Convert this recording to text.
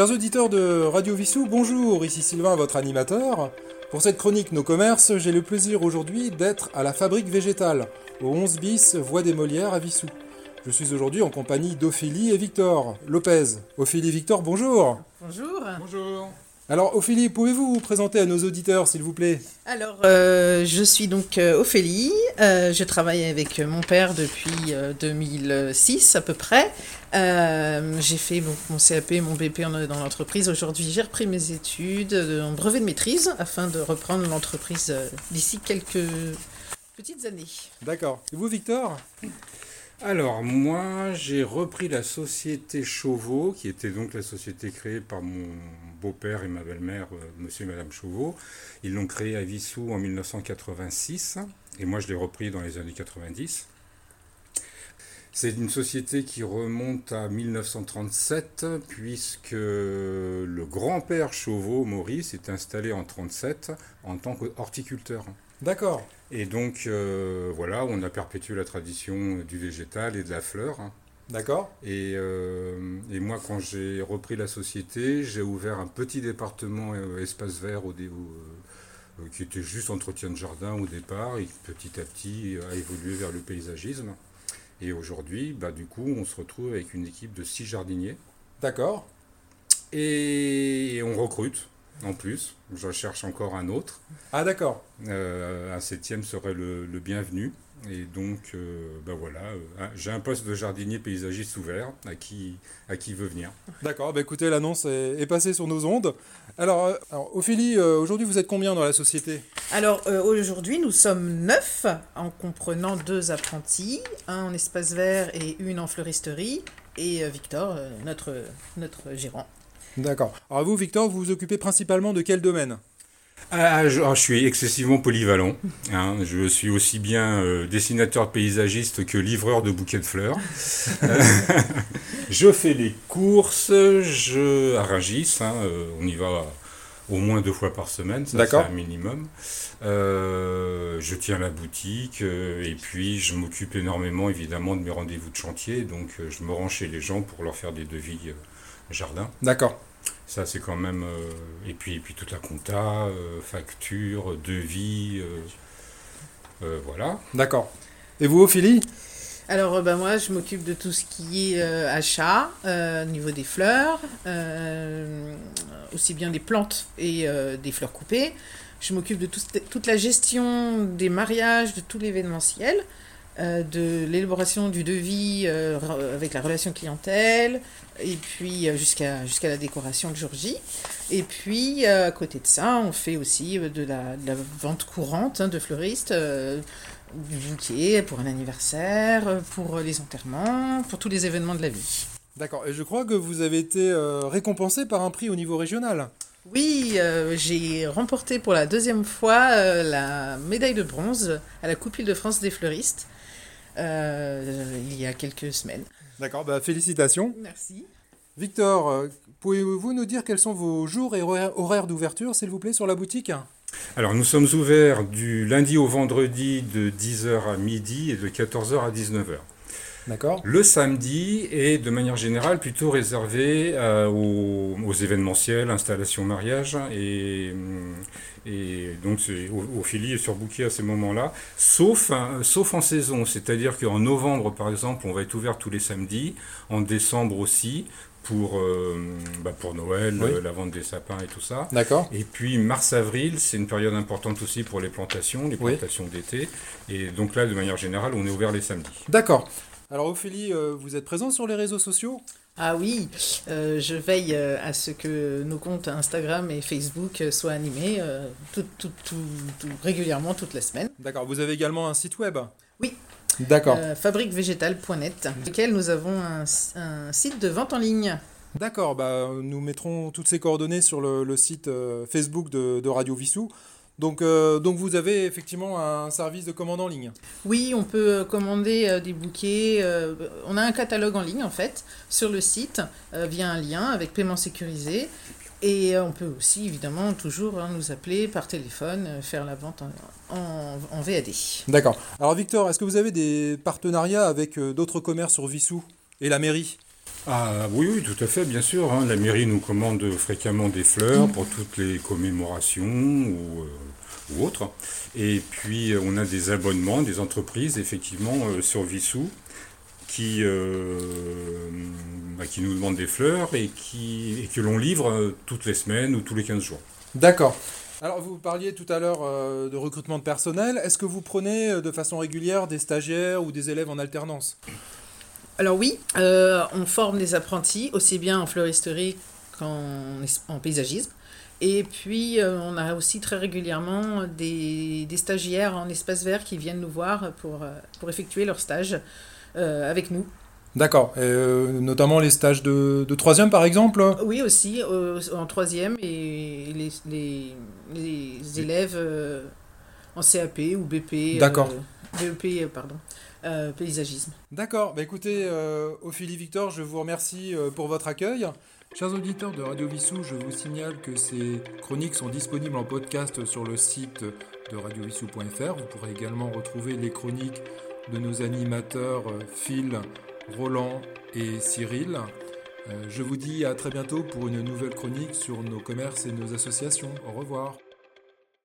Chers auditeurs de Radio Vissou, bonjour, ici Sylvain, votre animateur. Pour cette chronique Nos commerces, j'ai le plaisir aujourd'hui d'être à la fabrique végétale, au 11 bis Voie des Molières à Vissou. Je suis aujourd'hui en compagnie d'Ophélie et Victor Lopez. Ophélie Victor, bonjour. Bonjour. Bonjour. Alors Ophélie, pouvez-vous vous présenter à nos auditeurs s'il vous plaît? Alors, euh, je suis donc euh, Ophélie. Euh, je travaille avec mon père depuis 2006 à peu près. j'ai fait donc, mon CAP, mon BP dans l'entreprise. Aujourd'hui, j'ai repris mes études en brevet de maîtrise afin de reprendre l'entreprise d'ici quelques petites années. D'accord. Et vous Victor? Alors, moi, j'ai repris la société Chauveau, qui était donc la société créée par mon beau-père et ma belle-mère, euh, monsieur et madame Chauveau. Ils l'ont créée à Vissou en 1986, et moi, je l'ai repris dans les années 90. C'est une société qui remonte à 1937, puisque le grand-père Chauveau, Maurice, est installé en 1937 en tant qu'horticulteur. D'accord. Et donc, euh, voilà, on a perpétué la tradition du végétal et de la fleur. D'accord. Et, euh, et, moi, quand j'ai repris la société, j'ai ouvert un petit département euh, espace vert au, qui était juste entretien de jardin au départ, et petit à petit a évolué vers le paysagisme. Et aujourd'hui, bah, du coup, on se retrouve avec une équipe de six jardiniers. D'accord. et on recrute en plus. Je cherche encore un autre. Ah d'accord. Euh, un septième serait le, bienvenu. Et donc, euh, ben voilà, euh, j'ai un poste de jardinier paysagiste ouvert à qui, à qui veut venir. D'accord, bah écoutez, l'annonce est, passée sur nos ondes. Alors, Ophélie, aujourd'hui, vous êtes combien dans la société? Alors, aujourd'hui, nous sommes neuf, en comprenant deux apprentis, un en espace vert et une en fleuristerie, et Victor, notre, notre gérant. D'accord. Alors vous, Victor, vous vous occupez principalement de quel domaine? Ah, je, ah, je, suis excessivement polyvalent. Hein. Je suis aussi bien euh, dessinateur paysagiste que livreur de bouquets de fleurs. je fais les courses, je à hein, euh, on y va au moins deux fois par semaine, ça c'est un minimum. Euh, je tiens la boutique et puis je m'occupe énormément évidemment de mes rendez-vous de chantier, donc je me rends chez les gens pour leur faire des devis jardin. D'accord. Ça, c'est quand même. Euh, et, puis, et puis toute la compta, euh, facture, devis. Euh, voilà. D'accord. Et vous, Ophélie? Alors ben moi je m'occupe de tout ce qui est achat au niveau des fleurs, aussi bien des plantes et des fleurs coupées. Je m'occupe de toute la gestion des mariages, de tout l'événementiel. Euh, de l'élaboration du devis euh, avec la relation clientèle, et puis euh, jusqu'à la décoration de jour J. Et puis, à côté de ça, on fait aussi de la, vente courante hein, de fleuristes, du bouquet pour un anniversaire, pour les enterrements, pour tous les événements de la vie. D'accord, et je crois que vous avez été récompensé par un prix au niveau régional. Oui, j'ai remporté pour la deuxième fois la médaille de bronze à la Coupe de France des fleuristes. Euh, il y a quelques semaines. D'accord, bah, félicitations. Merci. Victor, euh, pouvez-vous nous dire quels sont vos jours et horaires d'ouverture, s'il vous plaît, sur la boutique? Alors, nous sommes ouverts du lundi au vendredi de 10h à midi et de 14h à 19h. D'accord. Le samedi est de manière générale plutôt réservé euh, aux, événementiels, installations, mariage et, et donc au, fili et sur bouquet à ces moments-là, sauf, sauf en saison, c'est-à-dire qu'en novembre par exemple on va être ouvert tous les samedis, en décembre aussi, pour, euh, bah, pour Noël, euh, la vente des sapins et tout ça. D'accord. Et puis mars-avril, c'est une période importante aussi pour les plantations, les plantations d'été. Et donc là, de manière générale, on est ouvert les samedis. D'accord. Alors Ophélie, euh, vous êtes présent sur les réseaux sociaux? Ah oui, euh, je veille euh, à ce que nos comptes Instagram et Facebook soient animés tout, tout, tout, régulièrement toute la semaine. D'accord, vous avez également un site web? Oui. D'accord. fabriquevégétal.net, lequel nous avons un, site de vente en ligne. D'accord, bah, nous mettrons toutes ces coordonnées sur le, site Facebook de, de Radio Vissou. Donc, euh, donc vous avez effectivement un service de commande en ligne Oui, on peut euh, commander euh, des bouquets. on a un catalogue en ligne en fait sur le site via un lien avec paiement sécurisé. Et on peut aussi évidemment toujours hein, nous appeler par téléphone, faire la vente en, en VAD. D'accord. Alors Victor, est-ce que vous avez des partenariats avec d'autres commerces sur Vissou et la mairie? Ah oui, oui, tout à fait, bien sûr. hein. La mairie nous commande fréquemment des fleurs pour toutes les commémorations ou, euh, ou autres. Et puis euh, on a des abonnements des entreprises, effectivement, euh, sur Vissou, qui, bah, qui nous demandent des fleurs et, qui, et que l'on livre toutes les semaines ou tous les 15 jours. D'accord. Alors, vous parliez tout à l'heure de recrutement de personnel. Est-ce que vous prenez de façon régulière des stagiaires ou des élèves en alternance? Alors oui, euh, on forme des apprentis, aussi bien en fleuristerie qu'en en paysagisme. Et puis, euh, on a aussi très régulièrement des, des stagiaires en espace vert qui viennent nous voir pour, euh, pour effectuer leur stage euh, avec nous. D'accord. Notamment les stages de, de troisième, par exemple? Oui, aussi, en troisième, et les, les, les élèves en CAP ou BP. D'accord. BEP, pardon, euh, paysagisme. D'accord. Bah, écoutez, euh, Ophélie Victor, je vous remercie euh, pour votre accueil. Chers auditeurs de Radio Vissou, je vous signale que ces chroniques sont disponibles en podcast sur le site de radiovissou.fr. Vous pourrez également retrouver les chroniques de nos animateurs Phil, Roland et Cyril. Je vous dis à très bientôt pour une nouvelle chronique sur nos commerces et nos associations. Au revoir.